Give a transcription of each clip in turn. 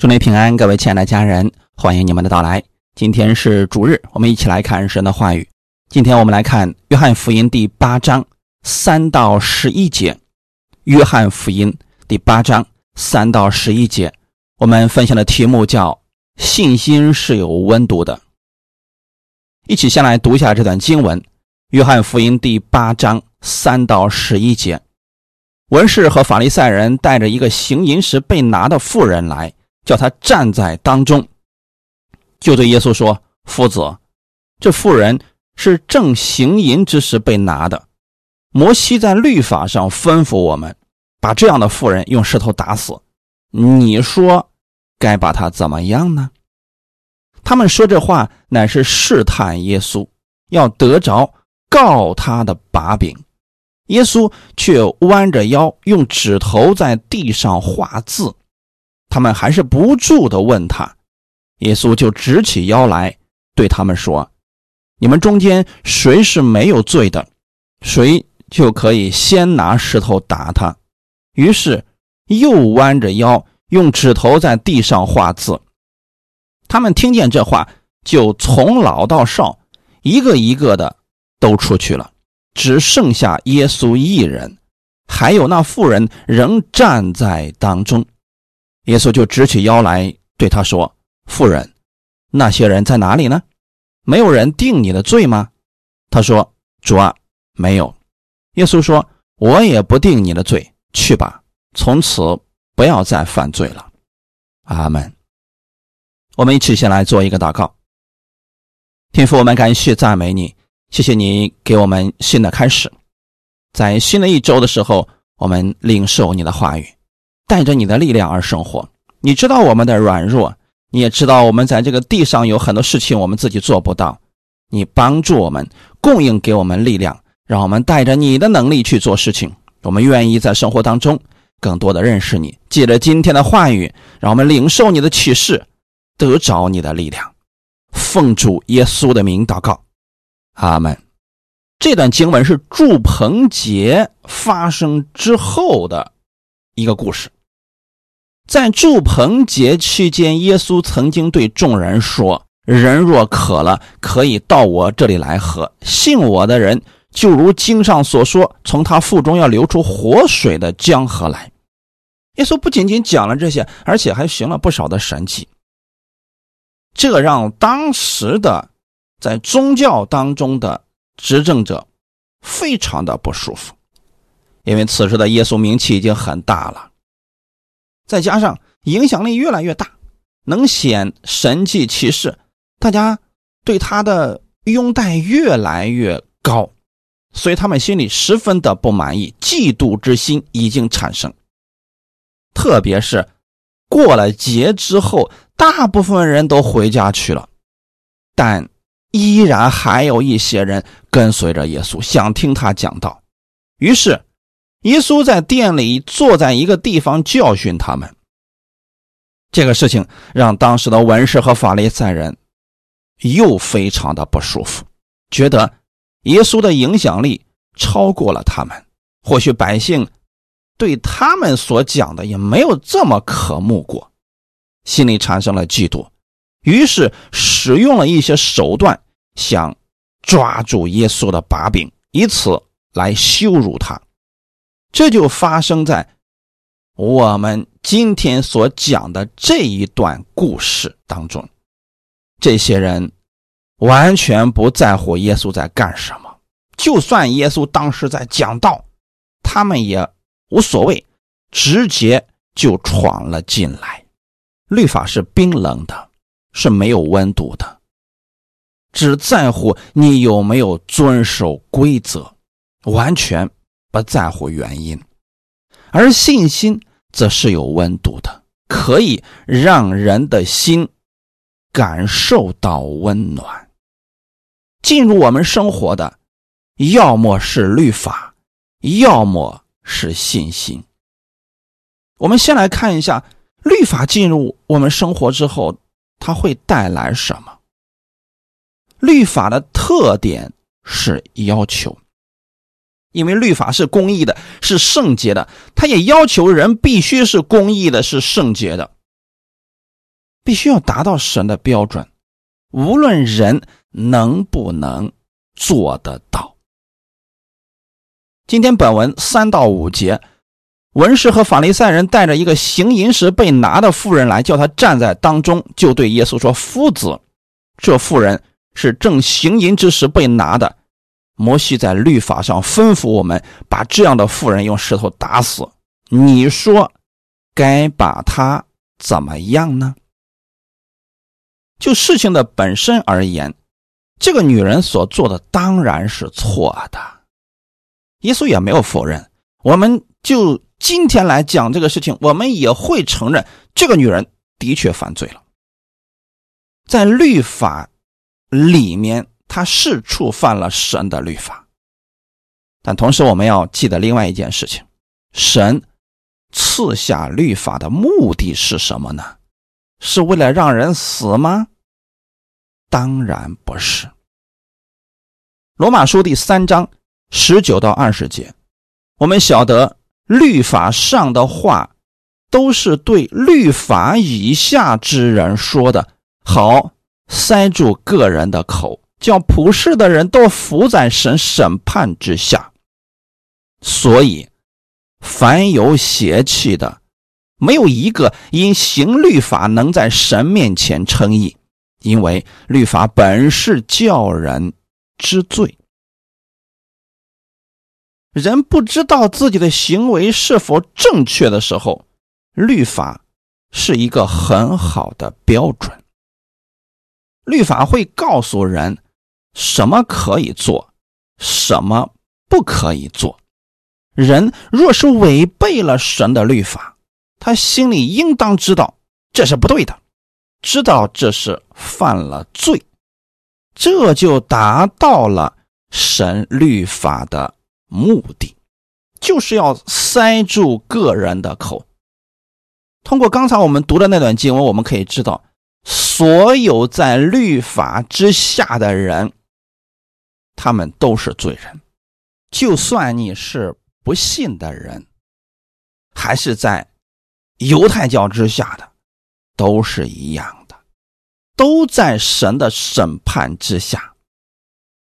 祝您平安，各位亲爱的家人，欢迎你们的到来。今天是主日，我们一起来看神的话语。今天我们来看约翰福音第八章三到十一节。约翰福音第八章三到十一节，我们分享的题目叫“信心是有温度的”。一起先来读一下这段经文：约翰福音第八章三到十一节。文士和法利赛人带着一个行淫时被拿的妇人来。叫他站在当中，就对耶稣说：“夫子，这妇人是正行淫之时被拿的。摩西在律法上吩咐我们，把这样的妇人用石头打死。你说该把他怎么样呢？”他们说这话乃是试探耶稣，要得着告他的把柄。耶稣却弯着腰，用指头在地上画字。他们还是不住的问他，耶稣就直起腰来对他们说：“你们中间谁是没有罪的，谁就可以先拿石头打他。”于是又弯着腰用指头在地上画字。他们听见这话，就从老到少，一个一个的都出去了，只剩下耶稣一人，还有那妇人仍站在当中。耶稣就直起腰来对他说：“妇人，那些人在哪里呢？没有人定你的罪吗？”他说：“主啊，没有。”耶稣说：“我也不定你的罪，去吧，从此不要再犯罪了。”阿门。我们一起先来做一个祷告。天父，我们感谢赞美你，谢谢你给我们新的开始，在新的一周的时候，我们领受你的话语。带着你的力量而生活，你知道我们的软弱，你也知道我们在这个地上有很多事情我们自己做不到。你帮助我们，供应给我们力量，让我们带着你的能力去做事情。我们愿意在生活当中更多的认识你。借着今天的话语，让我们领受你的启示，得着你的力量。奉主耶稣的名祷告，阿门。这段经文是祝棚节发生之后的一个故事。在祝棚节期间，耶稣曾经对众人说：“人若渴了，可以到我这里来喝。信我的人，就如经上所说，从他腹中要流出活水的江河来。”耶稣不仅仅讲了这些，而且还行了不少的神迹。这让当时的在宗教当中的执政者非常的不舒服，因为此时的耶稣名气已经很大了。再加上影响力越来越大，能显神迹奇事，大家对他的拥戴越来越高，所以他们心里十分的不满意，嫉妒之心已经产生。特别是过了节之后，大部分人都回家去了，但依然还有一些人跟随着耶稣，想听他讲道。于是。耶稣在店里坐在一个地方教训他们。这个事情让当时的文士和法利赛人又非常的不舒服，觉得耶稣的影响力超过了他们。或许百姓对他们所讲的也没有这么渴慕过，心里产生了嫉妒，于是使用了一些手段，想抓住耶稣的把柄，以此来羞辱他。这就发生在我们今天所讲的这一段故事当中。这些人完全不在乎耶稣在干什么，就算耶稣当时在讲道，他们也无所谓，直接就闯了进来。律法是冰冷的，是没有温度的，只在乎你有没有遵守规则，完全。不在乎原因，而信心则是有温度的，可以让人的心感受到温暖。进入我们生活的，要么是律法，要么是信心。我们先来看一下律法进入我们生活之后，它会带来什么？律法的特点是要求。因为律法是公义的，是圣洁的，他也要求人必须是公义的，是圣洁的。必须要达到神的标准，无论人能不能做得到。今天本文三到五节，文士和法利赛人带着一个行淫时被拿的妇人来，叫他站在当中，就对耶稣说：“夫子，这妇人是正行淫之时被拿的。摩西在律法上吩咐我们，把这样的妇人用石头打死。你说，该把她怎么样呢？”就事情的本身而言，这个女人所做的当然是错的。耶稣也没有否认。我们就今天来讲这个事情，我们也会承认这个女人的确犯罪了。在律法里面，他是触犯了神的律法。但同时，我们要记得另外一件事情：神赐下律法的目的是什么呢？是为了让人死吗？当然不是。罗马书第三章十九到二十节，我们晓得律法上的话都是对律法以下之人说的，好塞住个人的口，叫普世的人都伏在神审判之下。所以，凡有邪气的，没有一个因行律法能在神面前称义。因为律法本是叫人知罪，人不知道自己的行为是否正确的时候，律法是一个很好的标准。律法会告诉人什么可以做，什么不可以做。人若是违背了神的律法，他心里应当知道这是不对的。知道这是犯了罪，这就达到了神律法的目的，就是要塞住个人的口。通过刚才我们读的那段经文，我们可以知道，所有在律法之下的人，他们都是罪人。就算你是不信的人，还是在犹太教之下的。都是一样的，都在神的审判之下，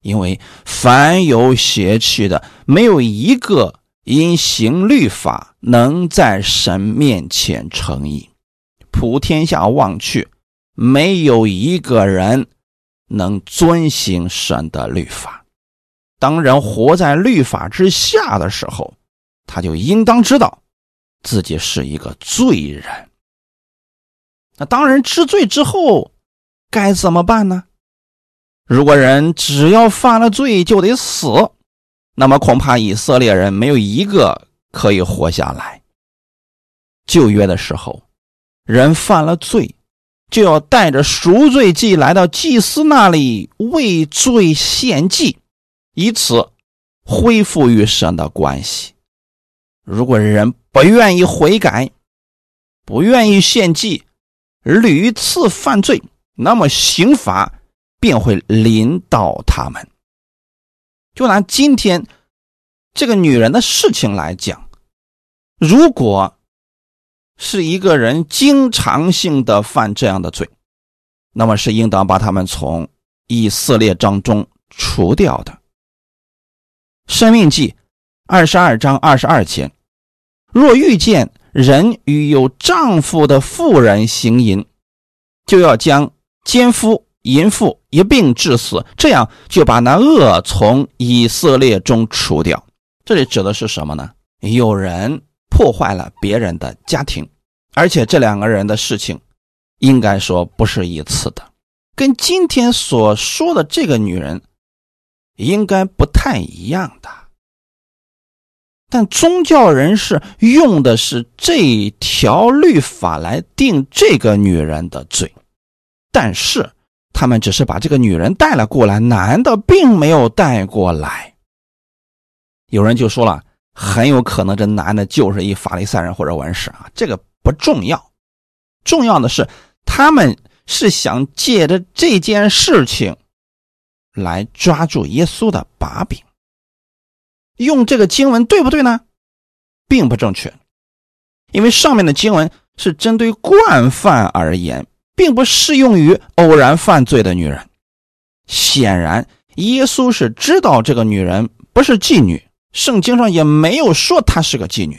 因为凡有邪气的，没有一个因行律法能在神面前称义。普天下望去，没有一个人能遵行神的律法。当人活在律法之下的时候，他就应当知道自己是一个罪人。那当人，知罪之后该怎么办呢？如果人只要犯了罪就得死，那么恐怕以色列人没有一个可以活下来。旧约的时候，人犯了罪，就要带着赎罪祭来到祭司那里为罪献祭，以此恢复与神的关系。如果人不愿意悔改，不愿意献祭，屡次犯罪，那么刑罚便会临到他们。就拿今天这个女人的事情来讲，如果是一个人经常性的犯这样的罪，那么是应当把他们从以色列当中除掉的。生命记二十二章二十二节，若遇见。人与有丈夫的妇人行淫，就要将奸夫淫妇一并致死，这样就把那恶从以色列中除掉。这里指的是什么呢？有人破坏了别人的家庭，而且这两个人的事情，应该说不是一次的，跟今天所说的这个女人，应该不太一样的。但宗教人士用的是这条律法来定这个女人的罪，但是他们只是把这个女人带了过来，男的并没有带过来。有人就说了，很有可能这男的就是一法利赛人或者文士啊，这个不重要，重要的是他们是想借着这件事情来抓住耶稣的把柄。用这个经文对不对呢？并不正确，因为上面的经文是针对惯犯而言，并不适用于偶然犯罪的女人。显然，耶稣是知道这个女人不是妓女，圣经上也没有说她是个妓女，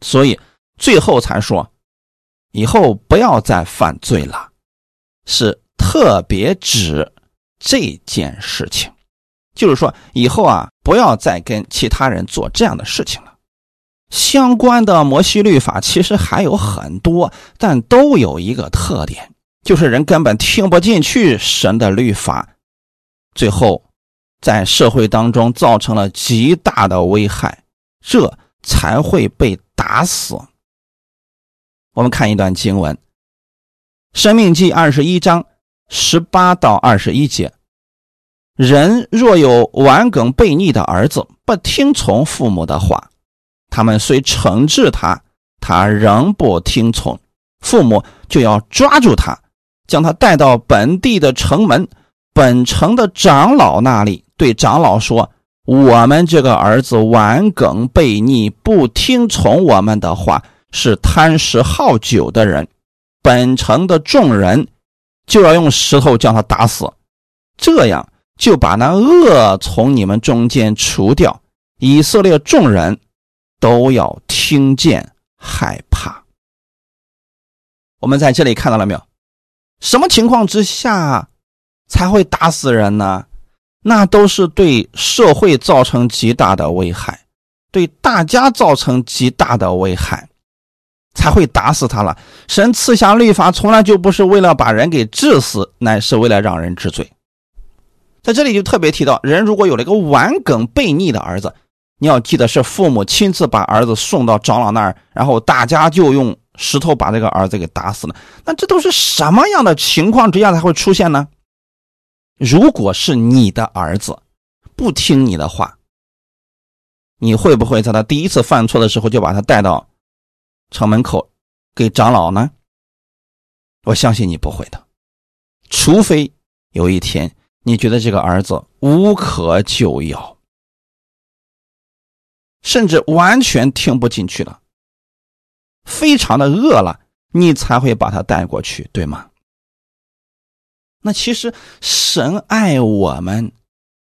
所以最后才说以后不要再犯罪了，是特别指这件事情，就是说以后啊，不要再跟其他人做这样的事情了。相关的摩西律法其实还有很多，但都有一个特点。就是人根本听不进去神的律法，最后在社会当中造成了极大的危害，这才会被打死。我们看一段经文，《生命记》二十一章十八到二十一节：人若有顽梗悖逆的儿子，不听从父母的话，他们虽惩治他，他仍不听从，父母就要抓住他。将他带到本地的城门，本城的长老那里，对长老说：“我们这个儿子顽梗悖逆，不听从我们的话，是贪食好酒的人。本城的众人就要用石头将他打死，这样就把那恶从你们中间除掉。以色列众人都要听见害怕。”我们在这里看到了没有？什么情况之下才会打死人呢？那都是对社会造成极大的危害，对大家造成极大的危害，才会打死他了。神赐下律法，从来就不是为了把人给治死，乃是为了让人治罪。在这里就特别提到，人如果有了一个顽梗悖逆的儿子，你要记得是父母亲自把儿子送到长老那儿，然后大家就用。石头把这个儿子给打死了，那这都是什么样的情况之下才会出现呢？如果是你的儿子不听你的话，你会不会在他第一次犯错的时候就把他带到城门口给长老呢？我相信你不会的，除非有一天你觉得这个儿子无可救药，甚至完全听不进去了。非常的饿了，你才会把他带过去，对吗？那其实神爱我们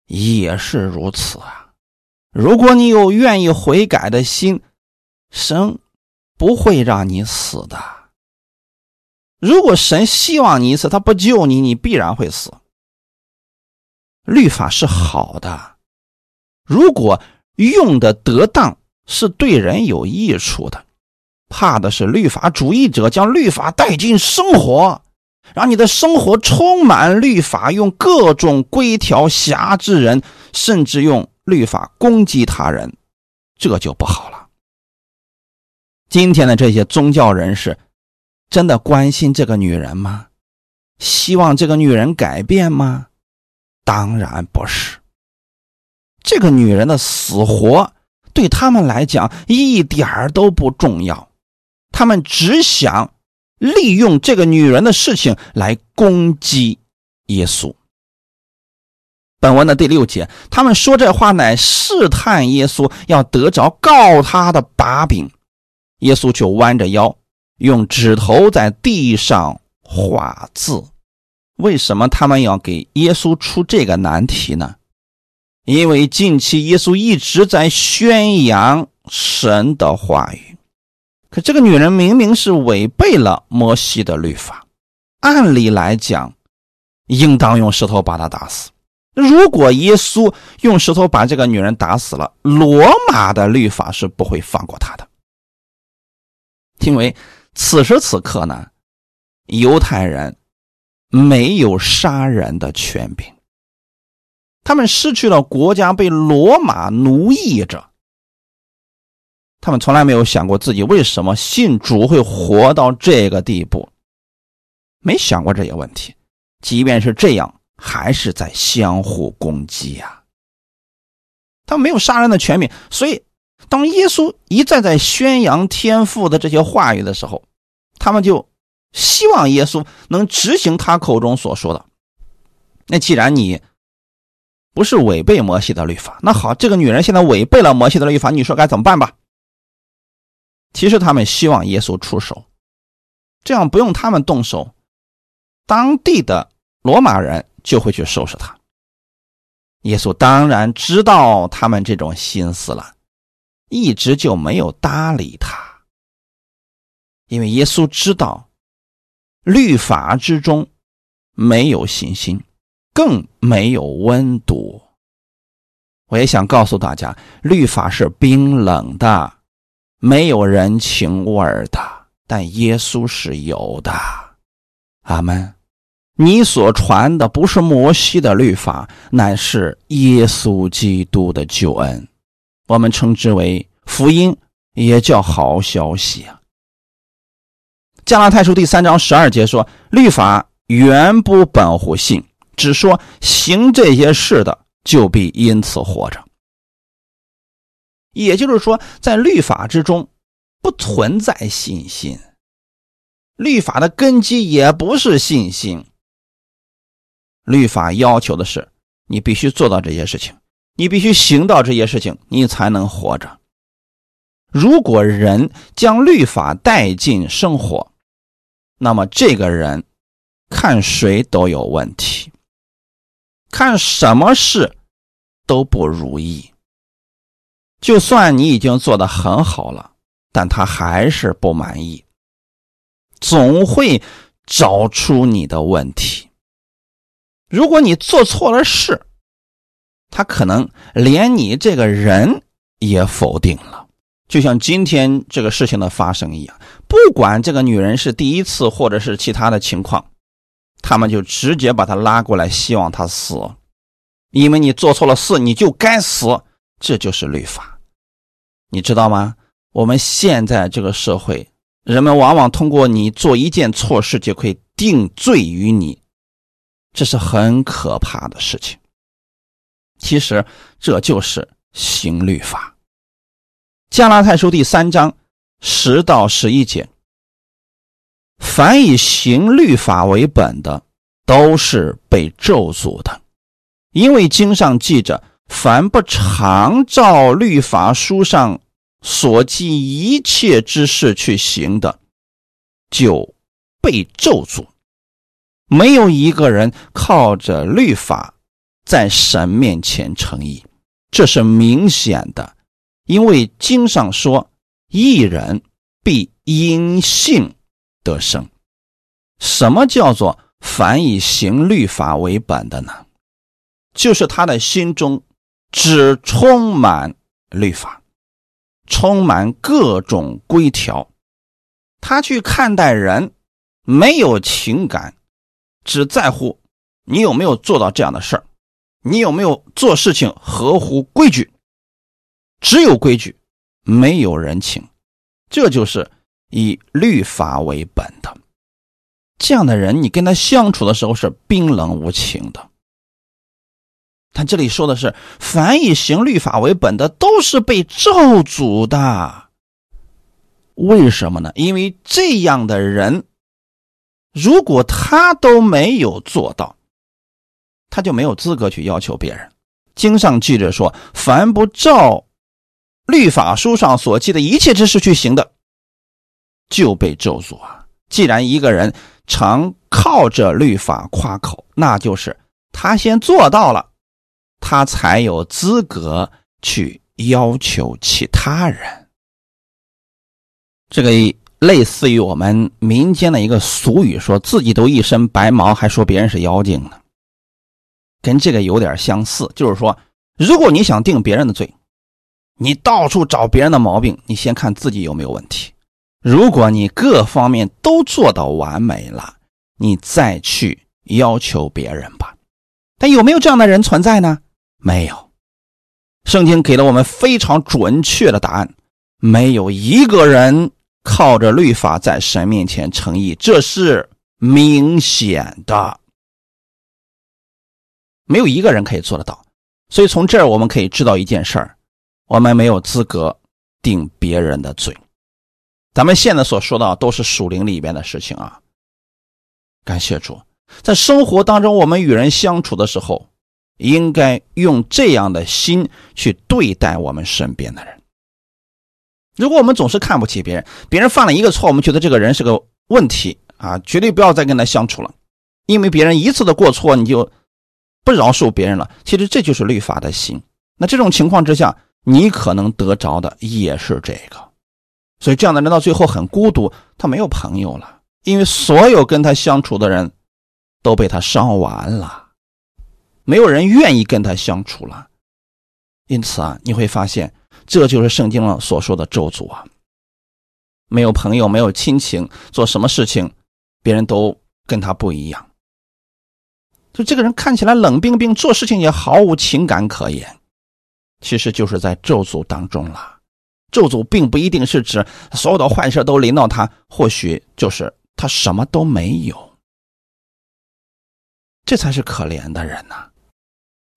也是如此啊。如果你有愿意悔改的心，神不会让你死的。如果神希望你死，他不救你，你必然会死。律法是好的，如果用的得当，是对人有益处的。怕的是律法主义者将律法带进生活，让你的生活充满律法，用各种规条辖制人，甚至用律法攻击他人，这就不好了。今天的这些宗教人士，真的关心这个女人吗？希望这个女人改变吗？当然不是。这个女人的死活对他们来讲一点儿都不重要。他们只想利用这个女人的事情来攻击耶稣。本文的第六节，他们说这话乃试探耶稣，要得着告他的把柄。耶稣就弯着腰，用指头在地上画字。为什么他们要给耶稣出这个难题呢？因为近期耶稣一直在宣扬神的话语。可这个女人明明是违背了摩西的律法，按理来讲，应当用石头把她打死。如果耶稣用石头把这个女人打死了，罗马的律法是不会放过她的。因为此时此刻呢，犹太人没有杀人的权柄，他们失去了国家，被罗马奴役着。他们从来没有想过自己为什么信主会活到这个地步，没想过这些问题。即便是这样，还是在相互攻击呀。他们没有杀人的权柄，所以当耶稣一再在宣扬天父的这些话语的时候，他们就希望耶稣能执行他口中所说的。那既然你不是违背摩西的律法，那好，这个女人现在违背了摩西的律法，你说该怎么办吧？其实他们希望耶稣出手，这样不用他们动手，当地的罗马人就会去收拾他。耶稣当然知道他们这种心思了，一直就没有搭理他，因为耶稣知道律法之中没有信心，更没有温度。我也想告诉大家，律法是冰冷的，没有人情味儿的，但耶稣是有的。阿门。你所传的不是摩西的律法，乃是耶稣基督的救恩，我们称之为福音，也叫好消息啊。加拉太书第三章十二节说：“律法原不本乎信，只说行这些事的，就必因此活着。”也就是说，在律法之中不存在信心，律法的根基也不是信心。律法要求的是，你必须做到这些事情，你必须行到这些事情，你才能活着。如果人将律法带进生活，那么这个人看谁都有问题，看什么事都不如意。就算你已经做的很好了，但他还是不满意，总会找出你的问题。如果你做错了事，他可能连你这个人也否定了。就像今天这个事情的发生一样，不管这个女人是第一次或者是其他的情况，他们就直接把她拉过来，希望她死，因为你做错了事，你就该死，这就是律法，你知道吗？我们现在这个社会，人们往往通过你做一件错事就可以定罪于你。这是很可怕的事情。其实这就是行律法。加拉太书第三章十到十一节：凡以行律法为本的，都是被咒诅的，因为经上记着：凡不常照律法书上所记一切之事去行的，就被咒诅。没有一个人靠着律法在神面前诚意，这是明显的，因为经上说：“一人必因信得生。”什么叫做凡以行律法为本的呢？就是他的心中只充满律法，充满各种规条，他去看待人没有情感。只在乎你有没有做到这样的事儿，你有没有做事情合乎规矩？只有规矩，没有人情，这就是以律法为本的。这样的人，你跟他相处的时候是冰冷无情的。他这里说的是，凡以行律法为本的，都是被咒诅的。为什么呢？因为这样的人。如果他都没有做到，他就没有资格去要求别人。经上记着说：“凡不照律法书上所记的一切之事去行的，就被咒诅啊！”既然一个人常靠着律法夸口，那就是他先做到了，他才有资格去要求其他人。这个。类似于我们民间的一个俗语，说自己都一身白毛，还说别人是妖精呢，跟这个有点相似。就是说，如果你想定别人的罪，你到处找别人的毛病，你先看自己有没有问题。如果你各方面都做到完美了，你再去要求别人吧。但有没有这样的人存在呢？没有。圣经给了我们非常准确的答案：没有一个人。靠着律法在神面前诚意，这是明显的，没有一个人可以做得到。所以从这儿我们可以知道一件事儿：我们没有资格定别人的罪。咱们现在所说的都是属灵里边的事情啊。感谢主，在生活当中，我们与人相处的时候，应该用这样的心去对待我们身边的人。如果我们总是看不起别人，别人犯了一个错，我们觉得这个人是个问题啊，绝对不要再跟他相处了，因为别人一次的过错，你就不饶恕别人了。其实这就是律法的心。那这种情况之下，你可能得着的也是这个。所以这样的人到最后很孤独，他没有朋友了，因为所有跟他相处的人都被他伤完了，没有人愿意跟他相处了。因此啊，你会发现，这就是圣经上所说的咒诅啊。没有朋友，没有亲情，做什么事情，别人都跟他不一样。就这个人看起来冷冰冰，做事情也毫无情感可言，其实就是在咒诅当中了。咒诅并不一定是指所有的坏事都临到他，或许就是他什么都没有，这才是可怜的人呐。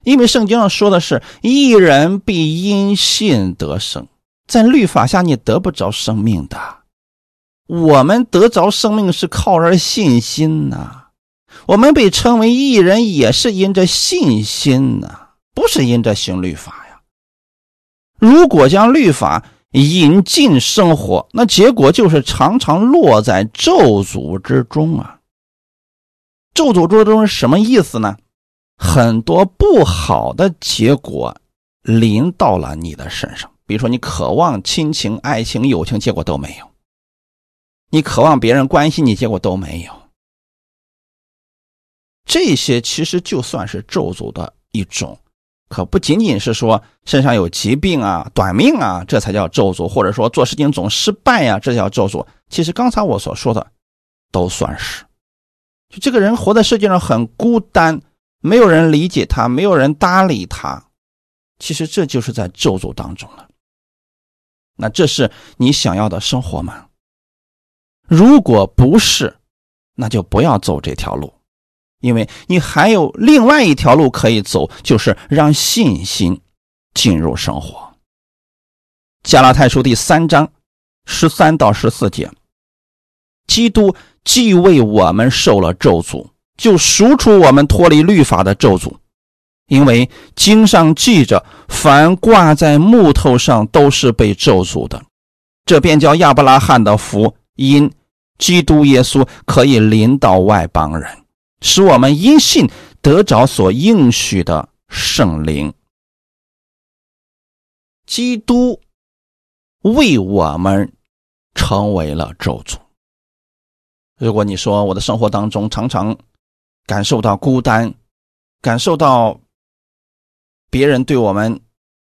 因为圣经上说的是“一人必因信得生”，在律法下你得不着生命的。我们得着生命是靠着信心呐，我们被称为艺人也是因着信心呐，不是因着行律法呀。如果将律法引进生活，那结果就是常常落在咒诅之中啊。咒诅之中是什么意思呢？很多不好的结果临到了你的身上，比如说你渴望亲情、爱情、友情，结果都没有。你渴望别人关心你，结果都没有。这些其实就算是咒诅的一种，可不仅仅是说身上有疾病啊、短命啊，这才叫咒诅，或者说做事情总失败呀，这叫咒诅。其实刚才我所说的都算是。就这个人活在世界上很孤单，没有人理解他，没有人搭理他，其实这就是在咒诅当中了。那这是你想要的生活吗？如果不是，那就不要走这条路，因为你还有另外一条路可以走，就是让信心进入生活。加拉太书第三章十三到十四节，基督既为我们受了咒诅，就赎出我们脱离律法的咒诅，因为经上记着，凡挂在木头上都是被咒诅的，这便叫亚伯拉罕的福因。基督耶稣可以临到外邦人，使我们因信得着所应许的圣灵。基督为我们成为了咒诅。如果你说我的生活当中常常感受到孤单，感受到别人对我们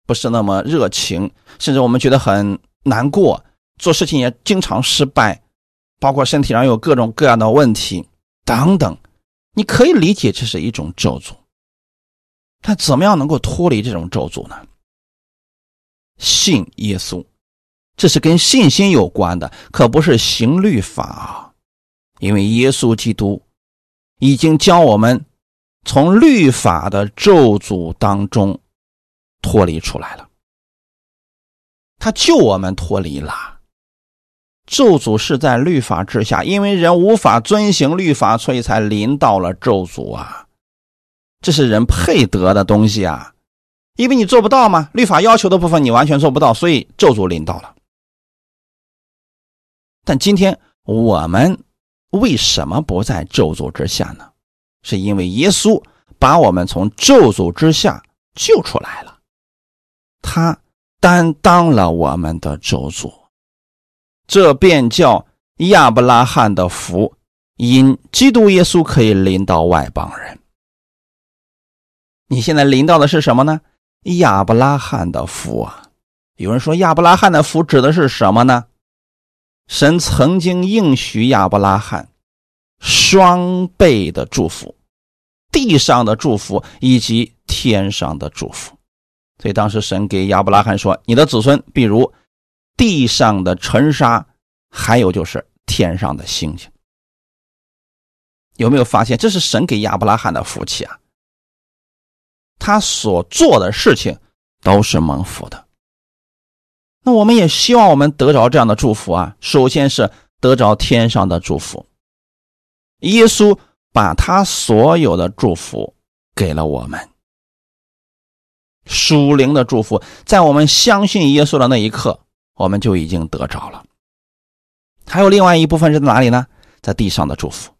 不是那么热情，甚至我们觉得很难过，做事情也经常失败。包括身体上有各种各样的问题等等，你可以理解这是一种咒诅。但怎么样能够脱离这种咒诅呢？信耶稣，这是跟信心有关的，可不是行律法啊。因为耶稣基督已经将我们从律法的咒诅当中脱离出来了，他救我们脱离了。咒诅是在律法之下，因为人无法遵行律法，所以才临到了咒诅啊！这是人配得的东西啊，因为你做不到嘛，律法要求的部分你完全做不到，所以咒诅临到了。但今天我们为什么不在咒诅之下呢？是因为耶稣把我们从咒诅之下救出来了，他担当了我们的咒诅。这便叫亚伯拉罕的福，因基督耶稣可以临到外邦人。你现在临到的是什么呢？亚伯拉罕的福啊！有人说亚伯拉罕的福指的是什么呢？神曾经应许亚伯拉罕双倍的祝福，地上的祝福以及天上的祝福。所以当时神给亚伯拉罕说：“你的子孙，比如……”地上的尘沙，还有就是天上的星星，有没有发现这是神给亚伯拉罕的福气啊？他所做的事情都是蒙福的。那我们也希望我们得着这样的祝福啊！首先是得着天上的祝福，耶稣把他所有的祝福给了我们，属灵的祝福，在我们相信耶稣的那一刻。我们就已经得着了。还有另外一部分是在哪里呢？在地上的祝福。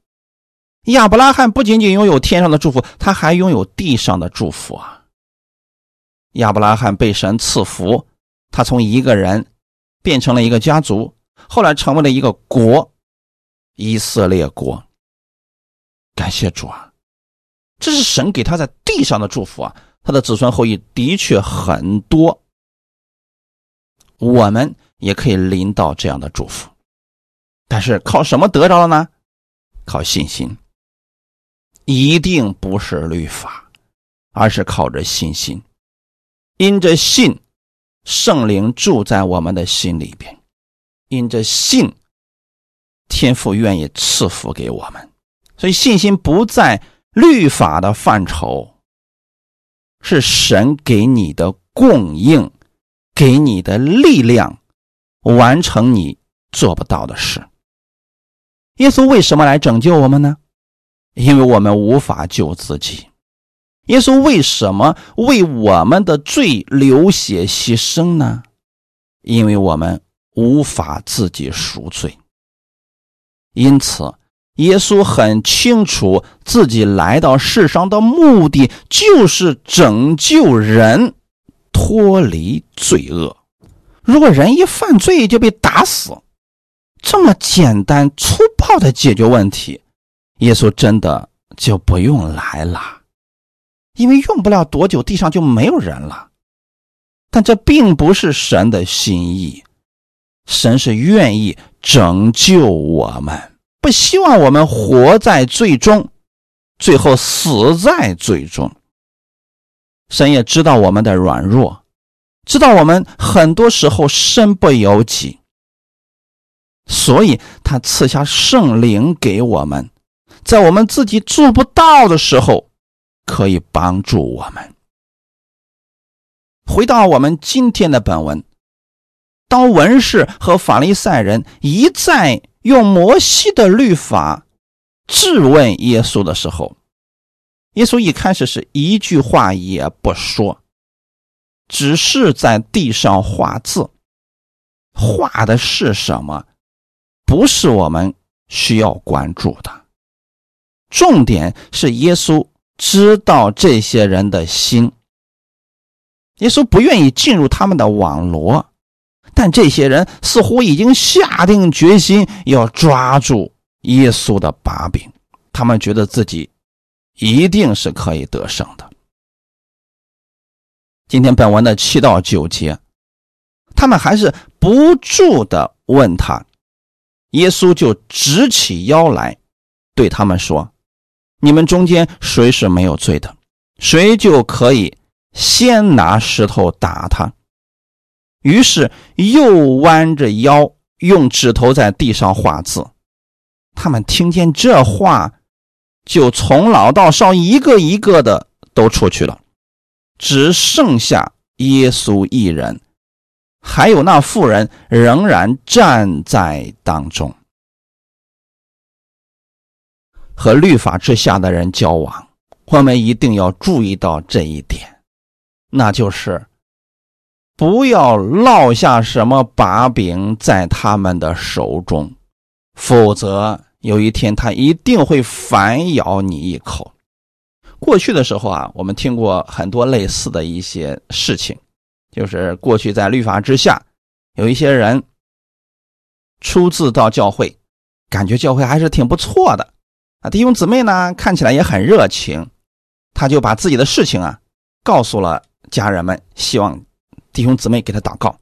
亚伯拉罕不仅仅拥有天上的祝福，他还拥有地上的祝福啊！亚伯拉罕被神赐福，他从一个人变成了一个家族，后来成为了一个国——以色列国。感谢主啊！这是神给他在地上的祝福啊！他的子孙后裔的确很多，我们也可以领到这样的祝福，但是靠什么得着了呢？靠信心。一定不是律法，而是靠着信心。因着信，圣灵住在我们的心里边；因着信，天父愿意赐福给我们。所以信心不在律法的范畴，是神给你的供应，给你的力量，完成你做不到的事。耶稣为什么来拯救我们呢？因为我们无法救自己，耶稣为什么为我们的罪流血牺牲呢？因为我们无法自己赎罪。因此，耶稣很清楚自己来到世上的目的就是拯救人脱离罪恶。如果人一犯罪就被打死，这么简单粗暴的解决问题。耶稣真的就不用来了，因为用不了多久，地上就没有人了。但这并不是神的心意，神是愿意拯救我们，不希望我们活在最终，最后死在最终。神也知道我们的软弱，知道我们很多时候身不由己，所以他赐下圣灵给我们。在我们自己做不到的时候，可以帮助我们。回到我们今天的本文，当文士和法利赛人一再用摩西的律法质问耶稣的时候，耶稣一开始是一句话也不说，只是在地上画字，画的是什么，不是我们需要关注的。重点是耶稣知道这些人的心，耶稣不愿意进入他们的网罗，但这些人似乎已经下定决心要抓住耶稣的把柄，他们觉得自己一定是可以得胜的。今天本文的七到九节，他们还是不住的问他，耶稣就直起腰来对他们说。你们中间谁是没有罪的，谁就可以先拿石头打他。于是又弯着腰，用指头在地上画字。他们听见这话，就从老到少一个一个的都出去了，只剩下耶稣一人，还有那妇人仍然站在当中。和律法之下的人交往，我们一定要注意到这一点，那就是不要落下什么把柄在他们的手中，否则有一天他一定会反咬你一口。过去的时候啊，我们听过很多类似的一些事情，就是过去在律法之下，有一些人初次到教会，感觉教会还是挺不错的。啊弟兄姊妹呢，看起来也很热情，他就把自己的事情啊告诉了家人们，希望弟兄姊妹给他祷告。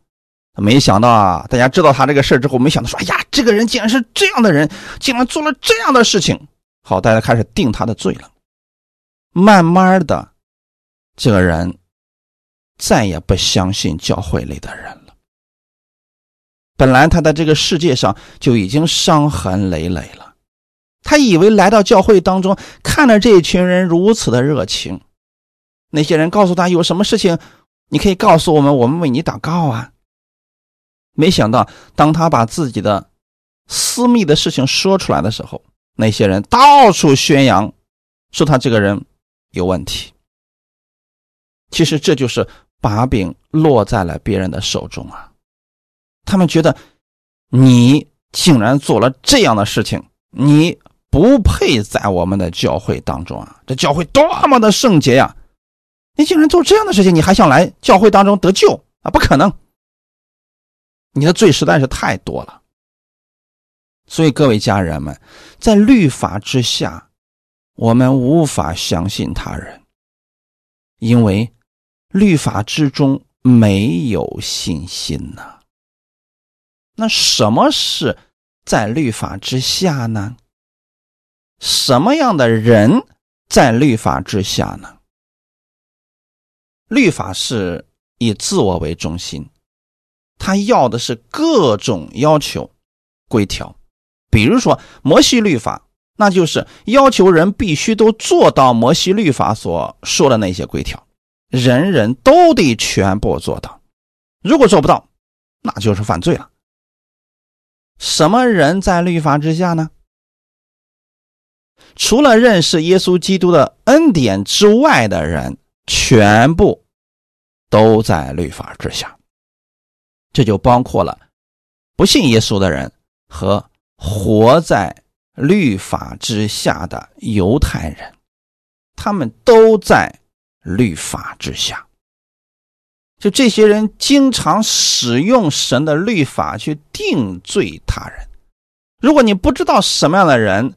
没想到啊，大家知道他这个事之后，没想到说：“哎呀，这个人竟然是这样的人，竟然做了这样的事情。”好，大家开始定他的罪了。慢慢的，这个人再也不相信教会里的人了。本来他在这个世界上就已经伤痕累累了。他以为来到教会当中，看着这一群人如此的热情，那些人告诉他有什么事情，你可以告诉我们，我们为你祷告啊。没想到，当他把自己的私密的事情说出来的时候，那些人到处宣扬，说他这个人有问题。其实这就是把柄落在了别人的手中啊。他们觉得你竟然做了这样的事情。你不配在我们的教会当中啊！这教会多么的圣洁呀！你竟然做这样的事情，你还想来教会当中得救啊？不可能！你的罪实在是太多了。所以各位家人们，在律法之下，我们无法相信他人，因为律法之中没有信心呐。那什么是在律法之下呢？什么样的人在律法之下呢？律法是以自我为中心，他要的是各种要求、规条。比如说摩西律法，那就是要求人必须都做到摩西律法所说的那些规条，人人都得全部做到。如果做不到，那就是犯罪了。什么人在律法之下呢？除了认识耶稣基督的恩典之外的人，全部都在律法之下。这就包括了不信耶稣的人和。活在律法之下的犹太人，他们都在律法之下。就这些人经常使用神的律法去定罪他人。如果你不知道什么样的人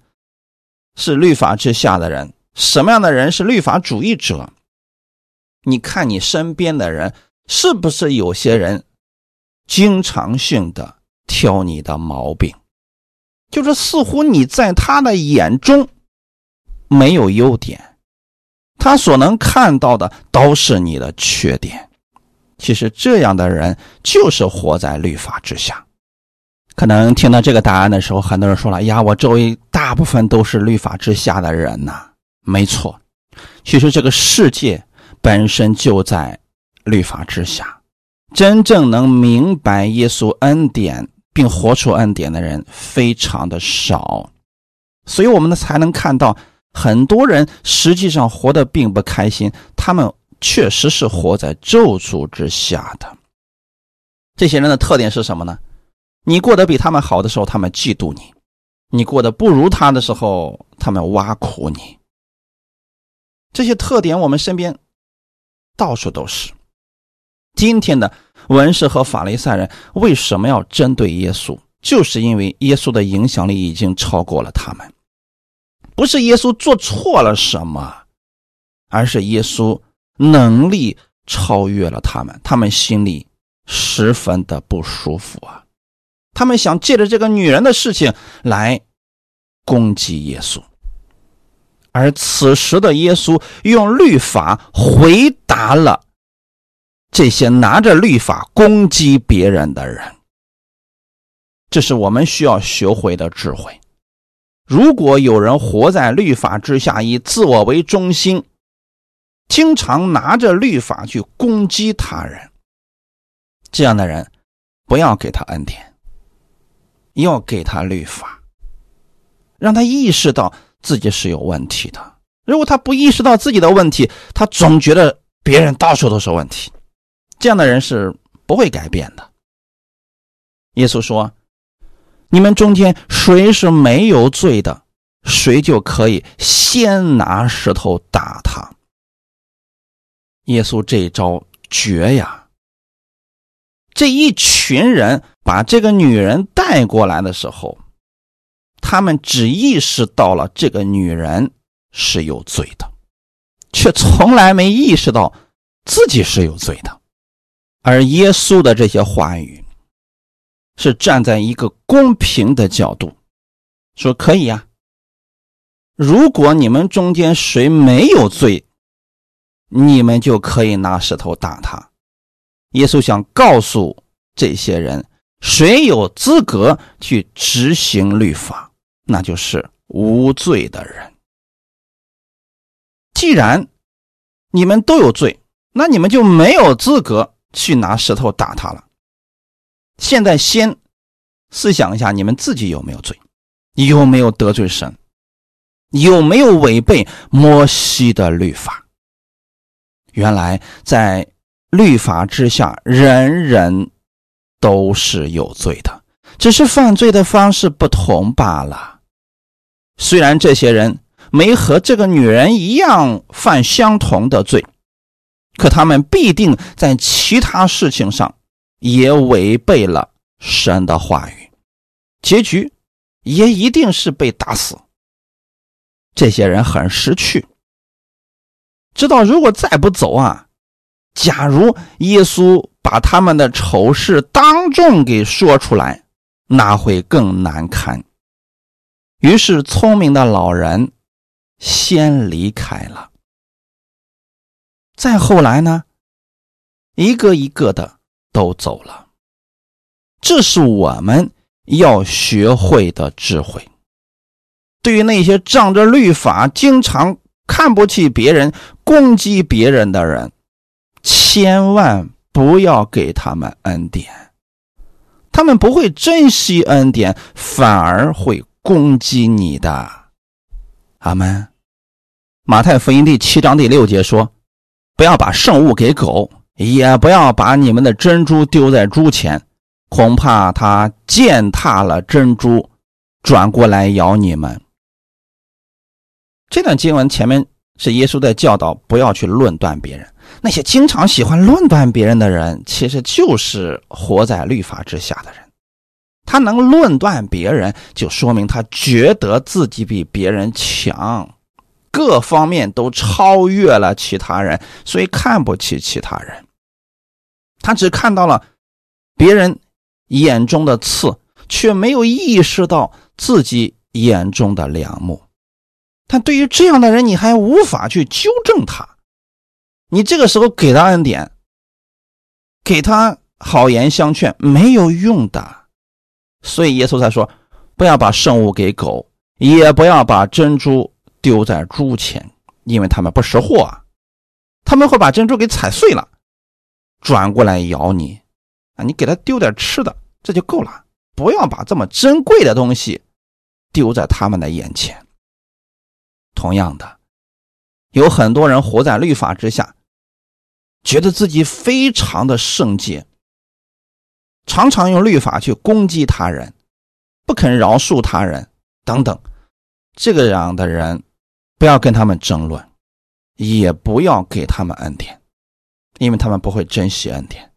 是律法之下的人，什么样的人是律法主义者，你看你身边的人是不是有些人经常性的挑你的毛病？就是似乎你在他的眼中没有优点，他所能看到的都是你的缺点。其实这样的人就是活在律法之下。可能听到这个答案的时候，很多人说了：“呀，我周围大部分都是律法之下的人呐。”没错，其实这个世界本身就在律法之下，真正能明白耶稣恩典。并活出恩典的人非常的少，所以我们呢才能看到很多人实际上活得并不开心，他们确实是活在咒诅之下的。这些人的特点是什么呢？你过得比他们好的时候，他们嫉妒你；你过得不如他的时候，他们挖苦你。这些特点我们身边到处都是。今天的。文士和法利赛人为什么要针对耶稣？就是因为耶稣的影响力已经超过了他们，不是耶稣做错了什么，而是耶稣能力超越了他们。他们心里十分的不舒服啊！他们想借着这个女人的事情来攻击耶稣，而此时的耶稣用律法回答了。这些拿着律法攻击别人的人，这是我们需要学会的智慧。如果有人活在律法之下，以自我为中心，经常拿着律法去攻击他人，这样的人，不要给他恩典，要给他律法，让他意识到自己是有问题的。如果他不意识到自己的问题，他总觉得别人到处都是问题。这样的人是不会改变的。耶稣说：“你们中间谁是没有罪的，谁就可以先拿石头打他。”耶稣这一招绝呀！这一群人把这个女人带过来的时候，他们只意识到了这个女人是有罪的，却从来没意识到自己是有罪的。而耶稣的这些话语，是站在一个公平的角度，说可以呀。如果你们中间谁没有罪，你们就可以拿石头打他。耶稣想告诉这些人，谁有资格去执行律法，那就是无罪的人。既然你们都有罪，那你们就没有资格。去拿石头打他了。现在先思想一下，你们自己有没有罪？有没有得罪神？有没有违背摩西的律法？原来在律法之下，人人都是有罪的，只是犯罪的方式不同罢了。虽然这些人没和这个女人一样犯相同的罪，可他们必定在其他事情上也违背了神的话语，结局也一定是被打死。这些人很识趣，知道如果再不走啊，假如耶稣把他们的丑事当众给说出来，那会更难堪。于是，聪明的老人先离开了。再后来呢，一个一个的都走了。这是我们要学会的智慧。对于那些仗着律法、经常看不起别人、攻击别人的人，千万不要给他们恩典。他们不会珍惜恩典，反而会。攻击你的，阿门。马太福音第七章第六节说：“不要把圣物给狗，也不要把你们的珍珠丢在猪前，恐怕它践踏了珍珠，转过来咬你们。”这段经文前面是耶稣在教导不要去论断别人。那些经常喜欢论断别人的人，其实就是活在律法之下的人。他能论断别人，就说明他觉得自己比别人强，各方面都超越了其他人，所以看不起其他人。他只看到了别人眼中的刺，却没有意识到自己眼中的良木。但对于这样的人，你还无法去纠正他。你这个时候给他恩典，给他好言相劝，没有用的。所以耶稣才说：“不要把圣物给狗，也不要把珍珠丢在猪前，因为他们不识货啊，他们会把珍珠给踩碎了，转过来咬你啊！你给他丢点吃的，这就够了。不要把这么珍贵的东西丢在他们的眼前。同样的，有很多人活在律法之下，觉得自己非常的圣洁。”常常用律法去攻击他人，不肯饶恕他人，等等，这个样的人，不要跟他们争论，也不要给他们恩典，因为他们不会珍惜恩典。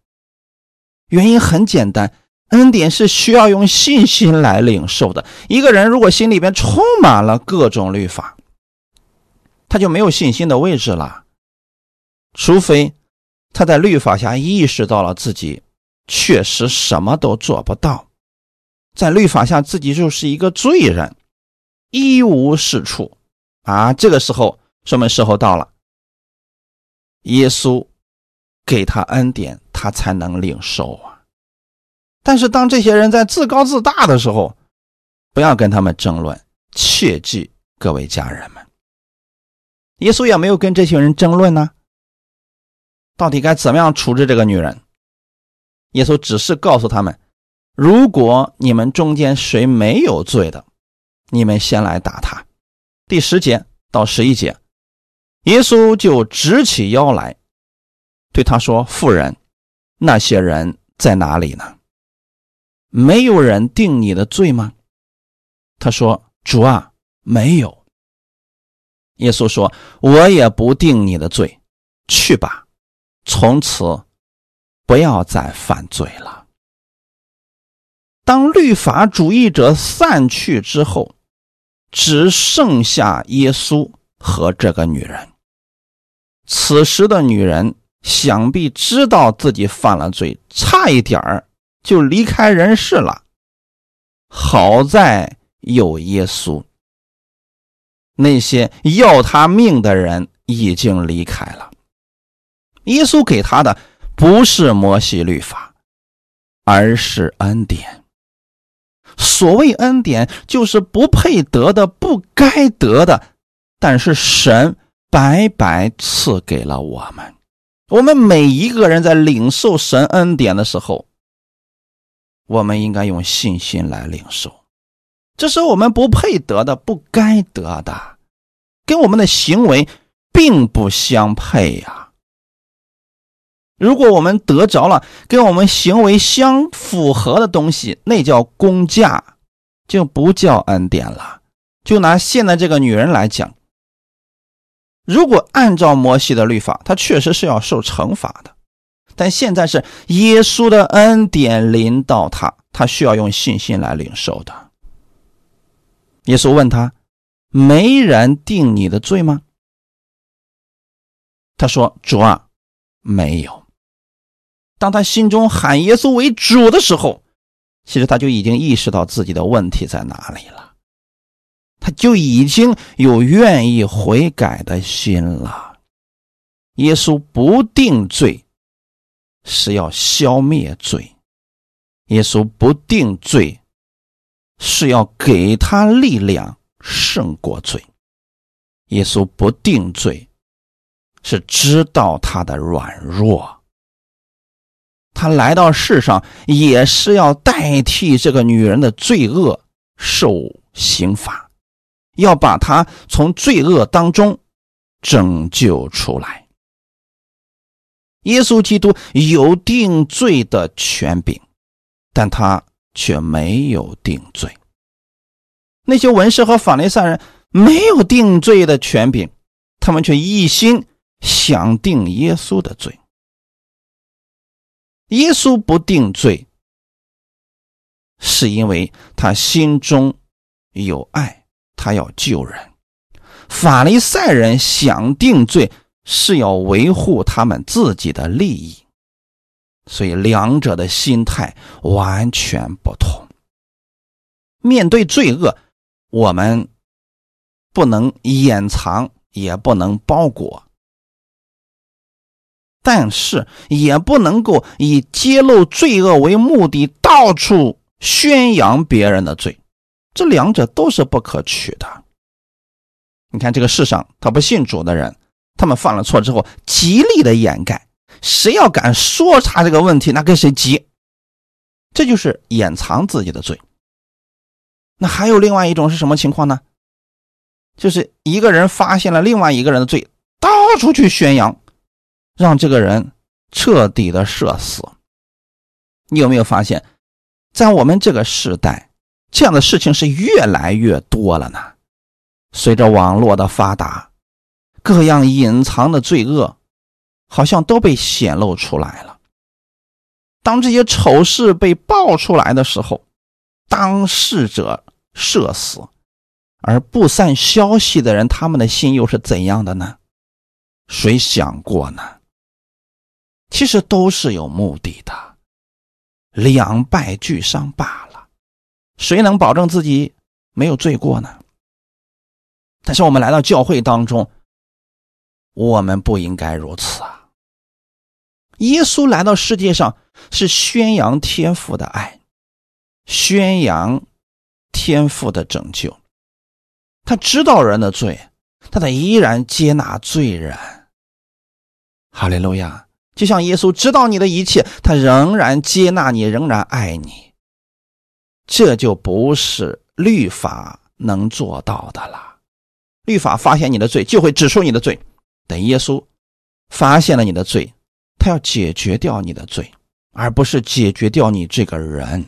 原因很简单，恩典是需要用信心来领受的。一个人如果心里边充满了各种律法，他就没有信心的位置了，除非他在律法下意识到了自己。确实什么都做不到，在律法下自己就是一个罪人，一无是处啊！这个时候说明时候到了，耶稣给他恩典，他才能领受啊。但是当这些人在自高自大的时候，不要跟他们争论，切记各位家人们，耶稣也没有跟这些人争论呢。到底该怎么样处置这个女人？耶稣只是告诉他们：“如果你们中间谁没有罪的，你们先来打他。”第十节到十一节，耶稣就直起腰来，对他说：“妇人，那些人在哪里呢？没有人定你的罪吗？”他说：“主啊，没有。”耶稣说：“我也不定你的罪，去吧，从此。”不要再犯罪了。当律法主义者散去之后，只剩下耶稣和这个女人。此时的女人想必知道自己犯了罪，差一点儿就离开人世了。好在有耶稣。那些要他命的人已经离开了，耶稣给他的。不是摩西律法，而是恩典。所谓恩典，就是不配得的、不该得的，但是神白白赐给了我们。我们每一个人在领受神恩典的时候，我们应该用信心来领受。这是我们不配得的、不该得的，跟我们的行为并不相配呀。如果我们得着了跟我们行为相符合的东西，那叫公价，就不叫恩典了。就拿现在这个女人来讲，如果按照摩西的律法，她确实是要受惩罚的。但现在是耶稣的恩典临到她，她需要用信心来领受的。耶稣问他：“没人定你的罪吗？”他说：“主啊，没有。”当他心中喊耶稣为主的时候，其实他就已经意识到自己的问题在哪里了，他就已经有愿意悔改的心了。耶稣不定罪，是要消灭罪；耶稣不定罪，是要给他力量胜过罪；耶稣不定罪，是知道他的软弱。他来到世上也是要代替这个女人的罪恶受刑罚，要把她从罪恶当中拯救出来。耶稣基督有定罪的权柄，但他却没有定罪。那些文士和法利赛人没有定罪的权柄，他们却一心想定耶稣的罪。耶稣不定罪，是因为他心中有爱，他要救人；法利赛人想定罪，是要维护他们自己的利益，所以两者的心态完全不同。面对罪恶，我们不能掩藏，也不能包裹。但是也不能够以揭露罪恶为目的，到处宣扬别人的罪，这两者都是不可取的。你看这个世上，他不信主的人，他们犯了错之后，极力的掩盖，谁要敢说他这个问题，那跟谁急，这就是掩藏自己的罪。那还有另外一种是什么情况呢？就是一个人发现了另外一个人的罪，到处去宣扬。让这个人彻底的社死。你有没有发现，在我们这个时代，这样的事情是越来越多了呢？随着网络的发达，各样隐藏的罪恶好像都被显露出来了。当这些丑事被爆出来的时候，当事者社死，而不散消息的人，他们的心又是怎样的呢？谁想过呢？其实都是有目的的，两败俱伤罢了。谁能保证自己没有罪过呢？但是我们来到教会当中，我们不应该如此啊！耶稣来到世界上是宣扬天父的爱，宣扬天父的拯救。他知道人的罪，他得依然接纳罪人。哈利路亚。就像耶稣知道你的一切，他仍然接纳你，仍然爱你，这就不是律法能做到的了。律法发现你的罪，就会指出你的罪；等耶稣发现了你的罪，他要解决掉你的罪，而不是解决掉你这个人。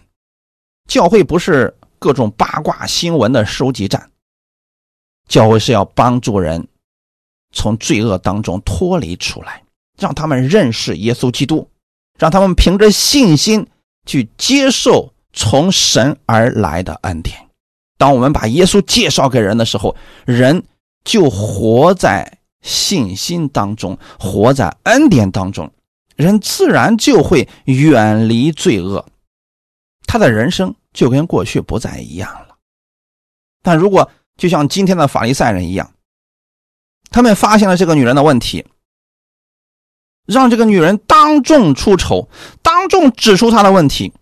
教会不是各种八卦新闻的收集站，教会是要帮助人从罪恶当中脱离出来。让他们认识耶稣基督，让他们凭着信心去接受从神而来的恩典。当我们把耶稣介绍给人的时候，人就活在信心当中，活在恩典当中，人自然就会远离罪恶，他的人生就跟过去不再一样了。但如果就像今天的法利赛人一样，他们发现了这个女人的问题。让这个女人当众出丑，当众指出她的问题，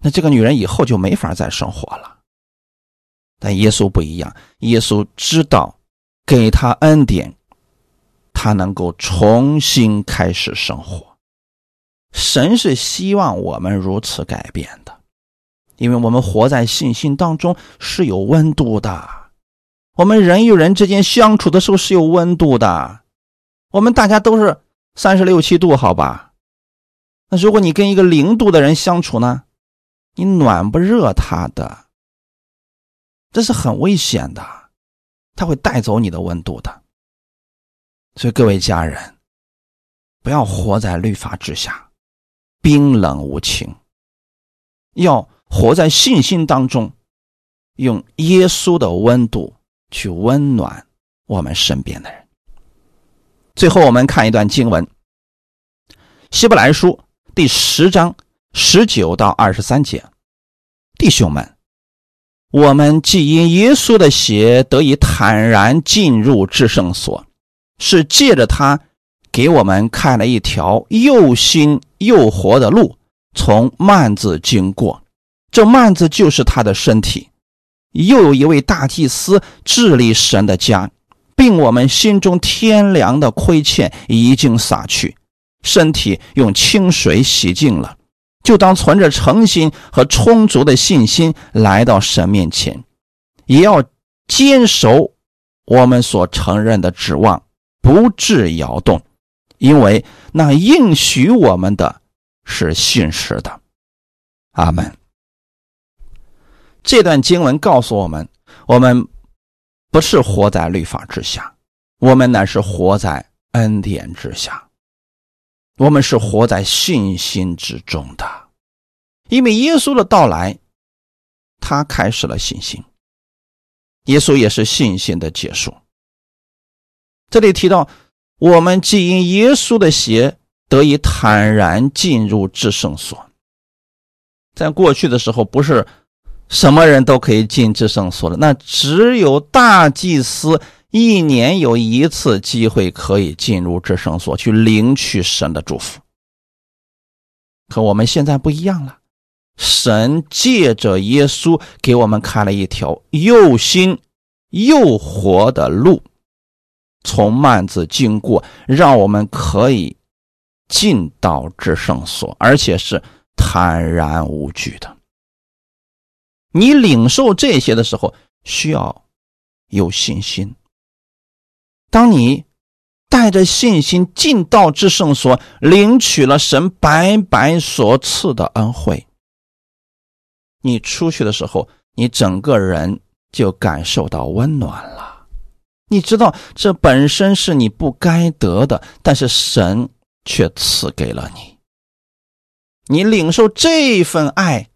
那这个女人以后就没法再生活了。但耶稣不一样，耶稣知道给他恩典，他能够重新开始生活。神是希望我们如此改变的，因为我们活在信心当中是有温度的，我们人与人之间相处的时候是有温度的，我们大家都是。三十六七度，好吧。那如果你跟一个零度的人相处呢？你暖不热他的。这是很危险的，他会带走你的温度的。所以各位家人，不要活在律法之下，冰冷无情，要活在信心当中，用耶稣的温度去温暖我们身边的人。最后，我们看一段经文，《希伯来书》第十章十九到二十三节，弟兄们。我们既因耶稣的血得以坦然进入至圣所，是借着他给我们开了一条又新又活的路，从幔子经过。这幔子就是他的身体。又有一位大祭司治理神的家，并我们心中天良的亏欠已经洒去，身体用清水洗净了。就当存着诚心和充足的信心来到神面前，也要坚守我们所承认的指望，不致摇动，因为那应许我们的是信实的。阿门。这段经文告诉我们：我们不是活在律法之下，我们乃是活在恩典之下。我们是活在信心之中的，因为耶稣的到来，他开始了信心。耶稣也是信心的结束。这里提到，我们既因耶稣的血得以坦然进入至圣所。在过去的时候，不是什么人都可以进至圣所的，那只有大祭司。一年有一次机会可以进入至圣所去领取神的祝福，可我们现在不一样了。神借着耶稣给我们开了一条又新又活的路，从幔子经过，让我们可以进到至圣所，而且是坦然无惧的。你领受这些的时候，需要有信心。当你带着信心进到至圣所，领取了神白白所赐的恩惠，你出去的时候，你整个人就感受到温暖了。你知道这本身是你不该得的，但是神却赐给了你。你领受这份爱，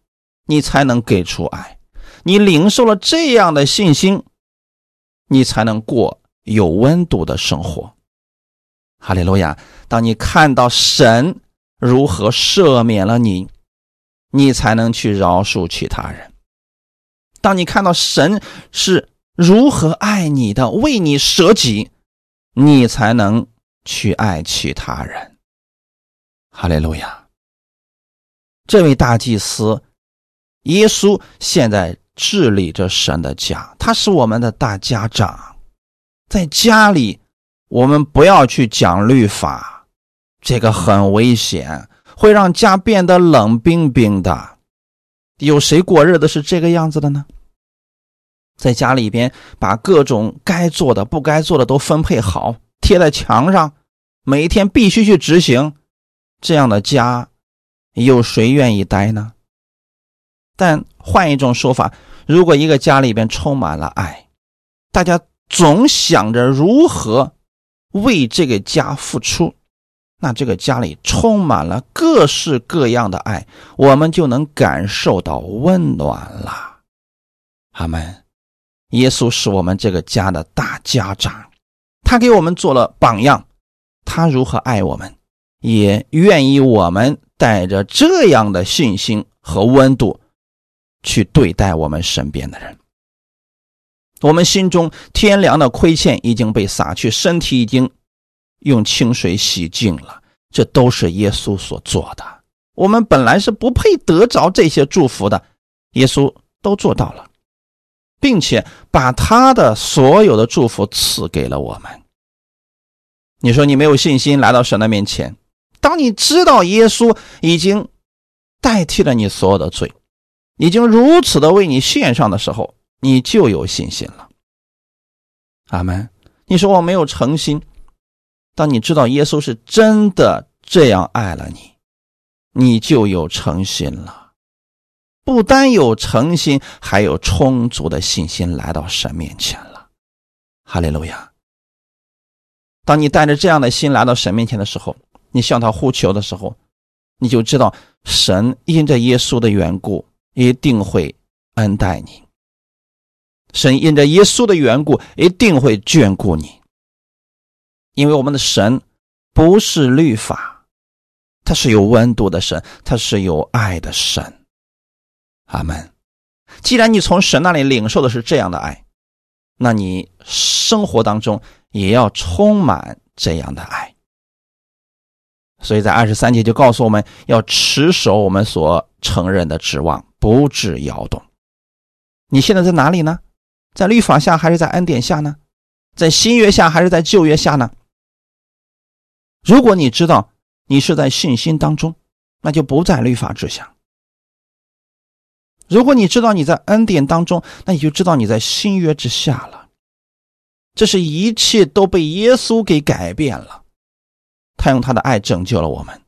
你才能给出爱；你领受了这样的信心，你才能过。有温度的生活，哈利路亚！当你看到神如何赦免了你，你才能去饶恕其他人；当你看到神是如何爱你的，为你舍己，你才能去爱其他人。哈利路亚！这位大祭司耶稣现在治理着神的家，他是我们的大家长。在家里，我们不要去讲律法，这个很危险，会让家变得冷冰冰的。有谁过日子是这个样子的呢？在家里边，把各种该做的、不该做的都分配好，贴在墙上，每一天必须去执行，这样的家，有谁愿意待呢？但换一种说法，如果一个家里边充满了爱，大家。总想着如何为这个家付出，那这个家里充满了各式各样的爱，我们就能感受到温暖了。阿门。耶稣是我们这个家的大家长，他给我们做了榜样，他如何爱我们，也愿意我们带着这样的信心和温度去对待我们身边的人。我们心中天良的亏欠已经被撒去，身体已经用清水洗净了，这都是耶稣所做的。我们本来是不配得着这些祝福的，耶稣都做到了，并且把他的所有的祝福赐给了我们。你说你没有信心来到神的面前，当你知道耶稣已经代替了你所有的罪，已经如此的为你献上的时候。你就有信心了，阿门。你说我没有诚心，当你知道耶稣是真的这样爱了你，你就有诚心了。不单有诚心，还有充足的信心来到神面前了。哈利路亚！当你带着这样的心来到神面前的时候，你向他呼求的时候，你就知道神因着耶稣的缘故一定会恩待你。神因着耶稣的缘故一定会眷顾你，因为我们的神不是律法，他是有温度的神，他是有爱的神。阿门。既然你从神那里领受的是这样的爱，那你生活当中也要充满这样的爱。所以在二十三节就告诉我们要持守我们所承认的指望，不致摇动。你现在在哪里呢？在律法下还是在恩典下呢？在新约下还是在旧约下呢？如果你知道你是在信心当中，那就不在律法之下。如果你知道你在恩典当中，那你就知道你在新约之下了。这是一切都被耶稣给改变了，他用他的爱拯救了我们，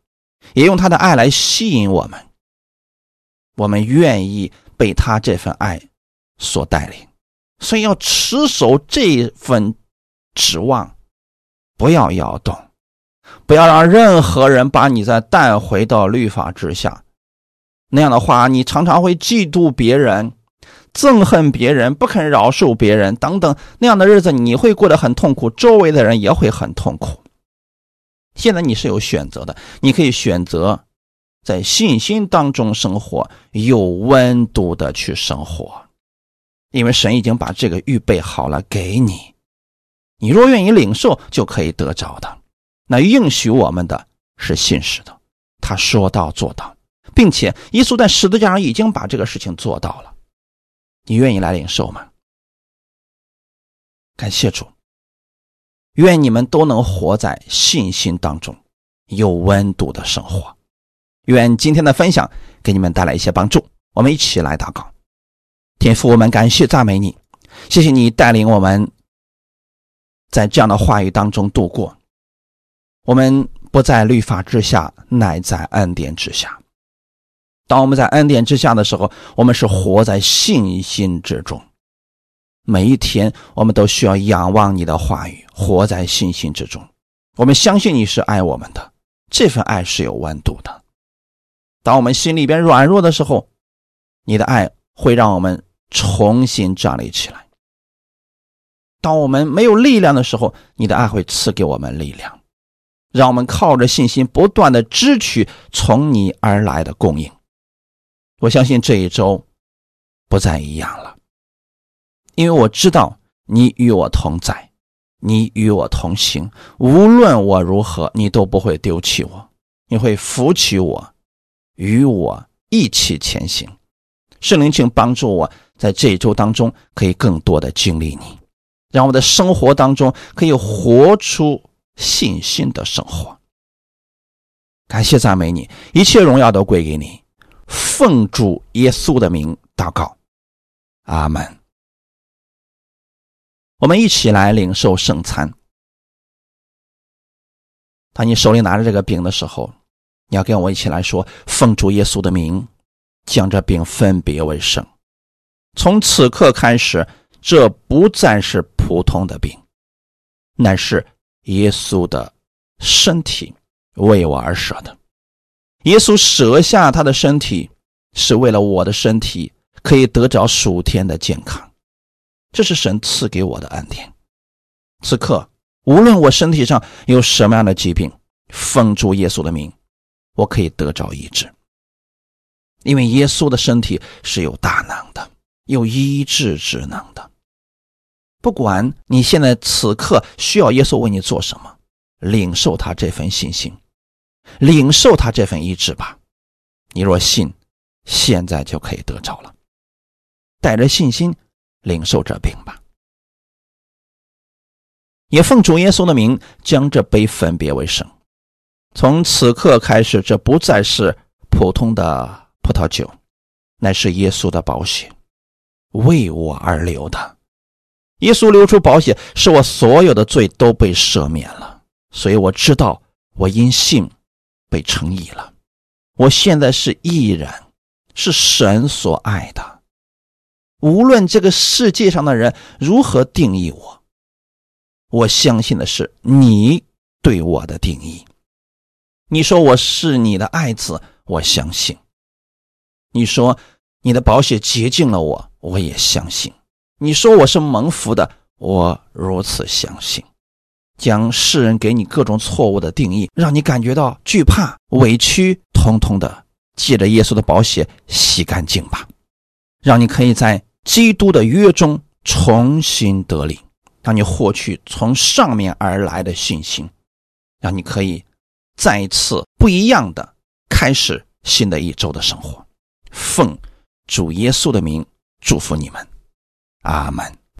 也用他的爱来吸引我们。我们愿意被他这份爱所带领，所以要持守这份指望，不要摇动，不要让任何人把你再带回到律法之下。那样的话，你常常会嫉妒别人、憎恨别人、不肯饶恕别人等等，那样的日子你会过得很痛苦，周围的人也会很痛苦。现在你是有选择的，你可以选择在信心当中生活，有温度的去生活，因为神已经把这个预备好了给你。你若愿意领受，就可以得着的。那应许我们的是信实的，他说到做到。并且，耶稣在十字架上已经把这个事情做到了。你愿意来领受吗？感谢主，愿你们都能活在信心当中，有温度的生活。愿今天的分享给你们带来一些帮助。我们一起来祷告，天父，我们感谢赞美你，谢谢你带领我们在这样的话语当中度过。我们不在律法之下，乃在恩典之下。当我们在恩典之下的时候，我们是活在信心之中。每一天，我们都需要仰望你的话语，活在信心之中。我们相信你是爱我们的，这份爱是有温度的。当我们心里边软弱的时候，你的爱会让我们重新站立起来。当我们没有力量的时候，你的爱会赐给我们力量，让我们靠着信心不断的支取从你而来的供应。我相信这一周不再一样了，因为我知道你与我同在，你与我同行，无论我如何，你都不会丢弃我，你会扶起我，与我一起前行。圣灵，请帮助我在这一周当中可以更多的经历你，让我的生活当中可以活出信心的生活。感谢赞美你，一切荣耀都归给你。奉主耶稣的名祷告，阿门。我们一起来领受圣餐。当你手里拿着这个饼的时候，你要跟我一起来说：“奉主耶稣的名，将这病分别为圣。从此刻开始，这不再是普通的病，乃是耶稣的身体为我而舍的。”耶稣舍下他的身体，是为了我的身体可以得着属天的健康，这是神赐给我的恩典。此刻，无论我身体上有什么样的疾病，奉主耶稣的名，我可以得着医治。因为耶稣的身体是有大能的，有医治之能的。不管你现在此刻需要耶稣为你做什么，领受他这份信心。领受他这份医治吧，你若信，现在就可以得着了。带着信心领受这病吧，也奉主耶稣的名将这杯分别为圣。从此刻开始，这不再是普通的葡萄酒，乃是耶稣的宝血，为我而流的。耶稣流出宝血，使我所有的罪都被赦免了。所以我知道，我因信。被称义了，我现在是义人，是神所爱的。无论这个世界上的人如何定义我，我相信的是你对我的定义。你说我是你的爱子，我相信；你说你的宝血洁净了我，我也相信；你说我是蒙福的，我如此相信。将世人给你各种错误的定义，让你感觉到惧怕、委屈，通通的借着耶稣的宝血洗干净吧，让你可以在基督的约中重新得领，让你获取从上面而来的信心，让你可以再一次不一样的开始新的一周的生活。奉主耶稣的名祝福你们，阿门。